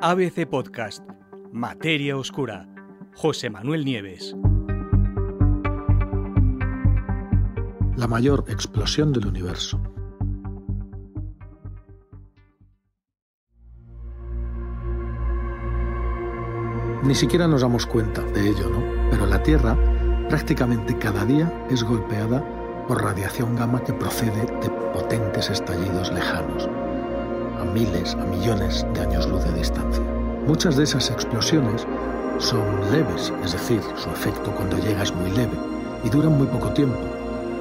ABC Podcast, Materia Oscura, José Manuel Nieves. La mayor explosión del universo. Ni siquiera nos damos cuenta de ello, ¿no? Pero la Tierra prácticamente cada día es golpeada por radiación gamma que procede de potentes estallidos lejanos a miles, a millones de años luz de distancia. Muchas de esas explosiones son leves, es decir, su efecto cuando llega es muy leve y duran muy poco tiempo,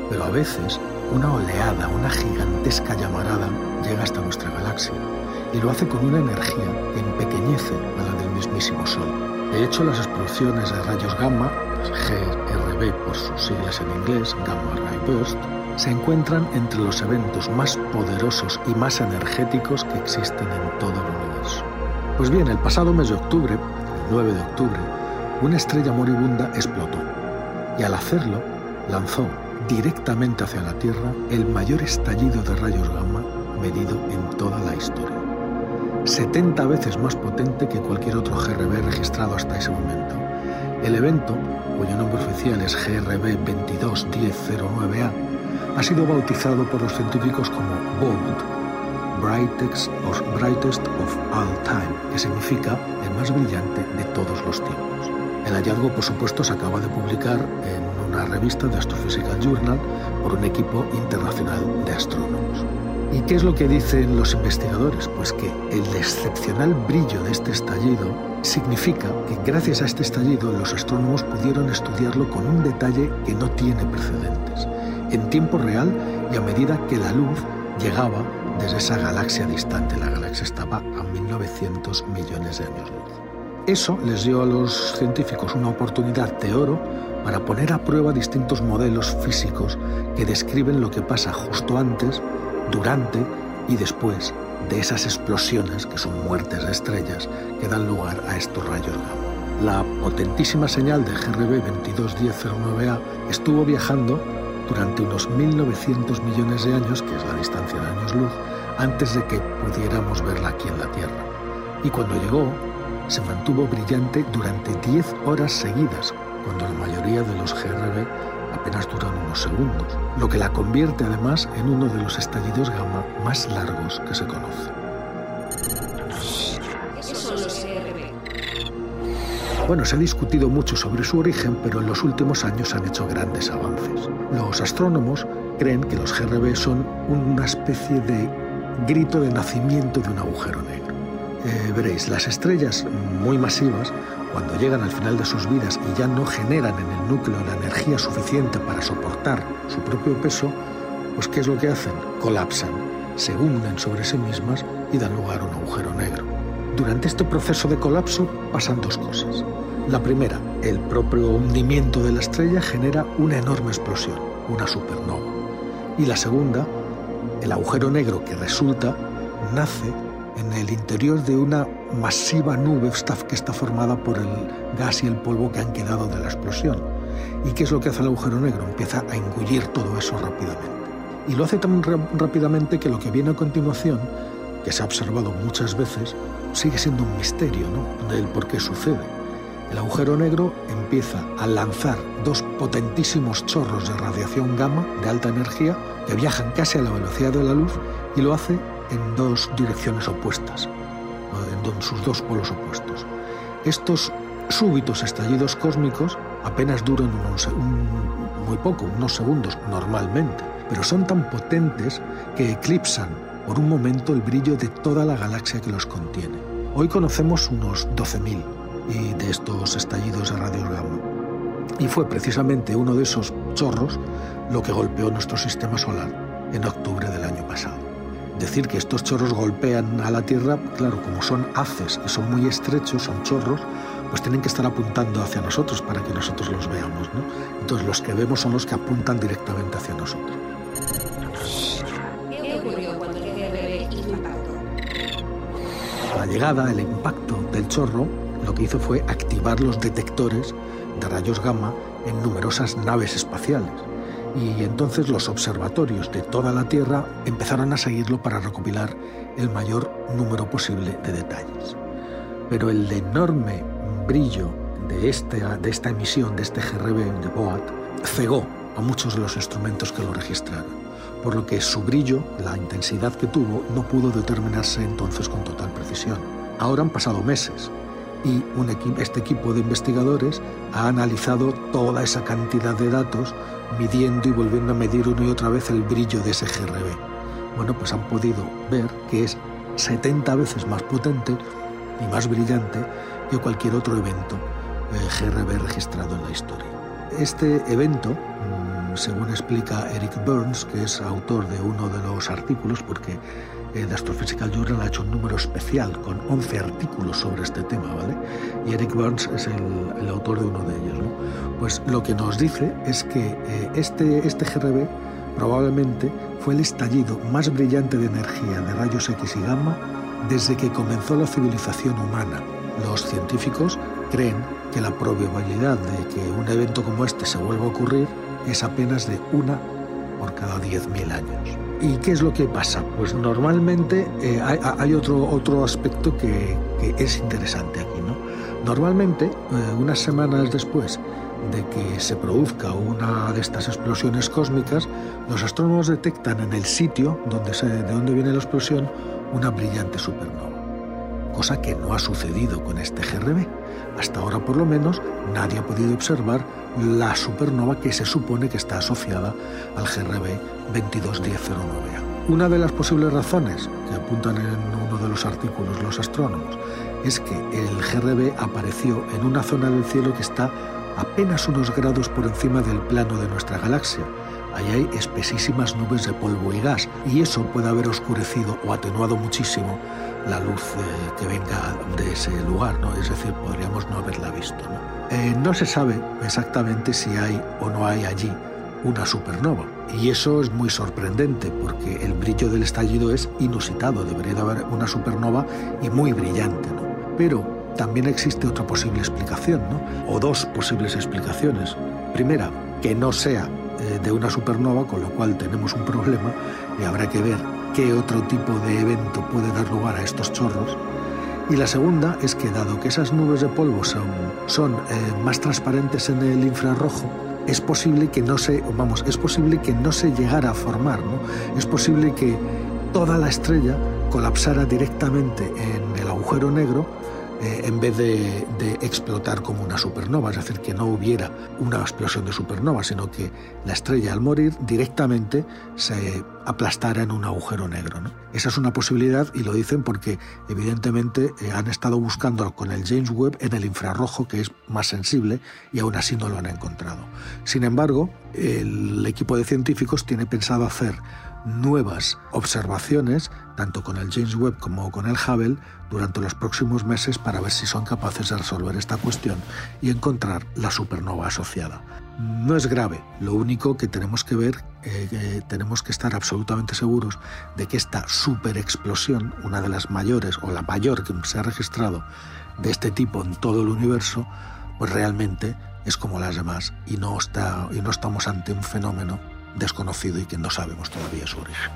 pero a veces una oleada, una gigantesca llamarada llega hasta nuestra galaxia y lo hace con una energía que empequeñece a la del mismísimo Sol. De hecho, las explosiones de rayos gamma, GRB por sus siglas en inglés, Gamma Ray Burst, se encuentran entre los eventos más poderosos y más energéticos que existen en todo el universo. Pues bien, el pasado mes de octubre, el 9 de octubre, una estrella moribunda explotó y al hacerlo lanzó directamente hacia la Tierra el mayor estallido de rayos gamma medido en toda la historia. 70 veces más potente que cualquier otro GRB registrado hasta ese momento. El evento, cuyo nombre oficial es GRB 221009A, ha sido bautizado por los científicos como BOLT, Brightest of, brightest of All Time, que significa el más brillante de todos los tiempos. El hallazgo, por supuesto, se acaba de publicar en una revista de Astrophysical Journal por un equipo internacional de astrónomos. ¿Y qué es lo que dicen los investigadores? Pues que el excepcional brillo de este estallido significa que gracias a este estallido los astrónomos pudieron estudiarlo con un detalle que no tiene precedentes en tiempo real y a medida que la luz llegaba desde esa galaxia distante. La galaxia estaba a 1900 millones de años luz. Eso les dio a los científicos una oportunidad de oro para poner a prueba distintos modelos físicos que describen lo que pasa justo antes, durante y después de esas explosiones que son muertes de estrellas que dan lugar a estos rayos gamma. La potentísima señal de GRB 221009A estuvo viajando durante unos 1900 millones de años, que es la distancia de años luz, antes de que pudiéramos verla aquí en la Tierra. Y cuando llegó, se mantuvo brillante durante 10 horas seguidas, cuando la mayoría de los GRB apenas duran unos segundos, lo que la convierte además en uno de los estallidos gamma más largos que se conocen. Bueno, se ha discutido mucho sobre su origen, pero en los últimos años han hecho grandes avances. Los astrónomos creen que los GRB son una especie de grito de nacimiento de un agujero negro. Eh, veréis, las estrellas muy masivas, cuando llegan al final de sus vidas y ya no generan en el núcleo la energía suficiente para soportar su propio peso, pues ¿qué es lo que hacen? Colapsan, se hunden sobre sí mismas y dan lugar a un agujero negro. Durante este proceso de colapso pasan dos cosas. La primera, el propio hundimiento de la estrella genera una enorme explosión, una supernova. Y la segunda, el agujero negro que resulta nace en el interior de una masiva nube que está formada por el gas y el polvo que han quedado de la explosión. ¿Y qué es lo que hace el agujero negro? Empieza a engullir todo eso rápidamente. Y lo hace tan rápidamente que lo que viene a continuación, que se ha observado muchas veces, sigue siendo un misterio ¿no? del por qué sucede. El agujero negro empieza a lanzar dos potentísimos chorros de radiación gamma de alta energía que viajan casi a la velocidad de la luz y lo hace en dos direcciones opuestas, en sus dos polos opuestos. Estos súbitos estallidos cósmicos apenas duran muy poco, unos segundos normalmente, pero son tan potentes que eclipsan por un momento el brillo de toda la galaxia que los contiene. Hoy conocemos unos 12.000 y de estos estallidos de radios gamma. Y fue precisamente uno de esos chorros lo que golpeó nuestro sistema solar en octubre del año pasado. Decir que estos chorros golpean a la Tierra, claro, como son haces y son muy estrechos, son chorros, pues tienen que estar apuntando hacia nosotros para que nosotros los veamos. ¿no? Entonces los que vemos son los que apuntan directamente hacia nosotros. ¿Qué ocurrió cuando el impacto? La llegada, el impacto del chorro lo que hizo fue activar los detectores de rayos gamma en numerosas naves espaciales. Y entonces los observatorios de toda la Tierra empezaron a seguirlo para recopilar el mayor número posible de detalles. pero el enorme brillo de esta, de esta emisión, de este GRB de Boat, cegó a muchos de los instrumentos que lo registraron por lo que su brillo, la intensidad que tuvo, no pudo determinarse entonces con total precisión. Ahora han pasado meses y un este equipo de investigadores ha analizado toda esa cantidad de datos, midiendo y volviendo a medir una y otra vez el brillo de ese GRB. Bueno, pues han podido ver que es 70 veces más potente y más brillante que cualquier otro evento eh, GRB registrado en la historia. Este evento según explica Eric Burns, que es autor de uno de los artículos, porque The Astrophysical Journal ha hecho un número especial con 11 artículos sobre este tema, ¿vale? Y Eric Burns es el, autor de uno de ellos, ¿no? Pues lo que nos dice es que eh, este, este GRB probablemente fue el estallido más brillante de energía de rayos X y gamma desde que comenzó la civilización humana. Los científicos creen que la probabilidad de que un evento como este se vuelva a ocurrir es apenas de una por cada 10.000 años. ¿Y qué es lo que pasa? Pues normalmente eh, hay, otro, otro aspecto que, es interesante aquí. ¿no? Normalmente, eh, unas semanas después de que se produzca una de estas explosiones cósmicas, los astrónomos detectan en el sitio donde de donde viene la explosión una brillante supernova cosa que no ha sucedido con este GRB. Hasta ahora, por lo menos, nadie ha podido observar la supernova que se supone que está asociada al GRB 221009A. Una de las posibles razones que apuntan en uno de los artículos los astrónomos es que el GRB apareció en una zona del cielo que está apenas unos grados por encima del plano de nuestra galaxia. Ahí hay espesísimas nubes de polvo y gas, y eso puede haber oscurecido o atenuado muchísimo la luz eh, que venga de ese lugar, ¿no? Es decir, podríamos no haberla visto, ¿no? Eh, no se sabe exactamente si hay o no hay allí una supernova. Y eso es muy sorprendente porque el brillo del estallido es inusitado, debería de haber una supernova y muy brillante. ¿no? Pero también existe otra posible explicación, ¿no? o dos posibles explicaciones. Primera, que no sea de una supernova, con lo cual tenemos un problema y habrá que ver qué otro tipo de evento puede dar lugar a estos chorros. Y la segunda es que dado que esas nubes de polvo son, eh, más transparentes en el infrarrojo, es posible que no se, vamos, es posible que no se llegara a formar, ¿no? Es posible que toda la estrella colapsara directamente en el agujero negro eh, en vez de, explotar como una supernova, es decir, que no hubiera una explosión de supernova, sino que la estrella al morir directamente se aplastara en un agujero negro. Esa es una posibilidad y lo dicen porque evidentemente eh, han estado buscando con el James Webb en el infrarrojo, que es más sensible, y aún así no lo han encontrado. Sin embargo, el equipo de científicos tiene pensado hacer nuevas observaciones, tanto con el James Webb como con el Hubble, durante los próximos meses para ver si son capaces de resolver esta cuestión y encontrar la supernova asociada. No es grave, lo único que tenemos que ver, eh, tenemos que estar absolutamente seguros de que esta superexplosión, una de las mayores o la mayor que se ha registrado de este tipo en todo el universo, pues realmente es como las demás y no, está, y no estamos ante un fenómeno desconocido y que no sabemos todavía su origen.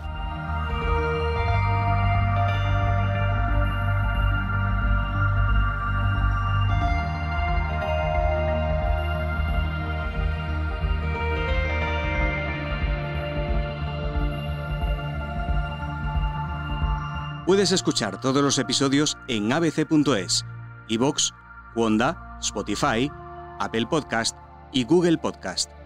Puedes escuchar todos los episodios en abc.es, iVoox, Wanda, Spotify, Apple Podcast y Google Podcast.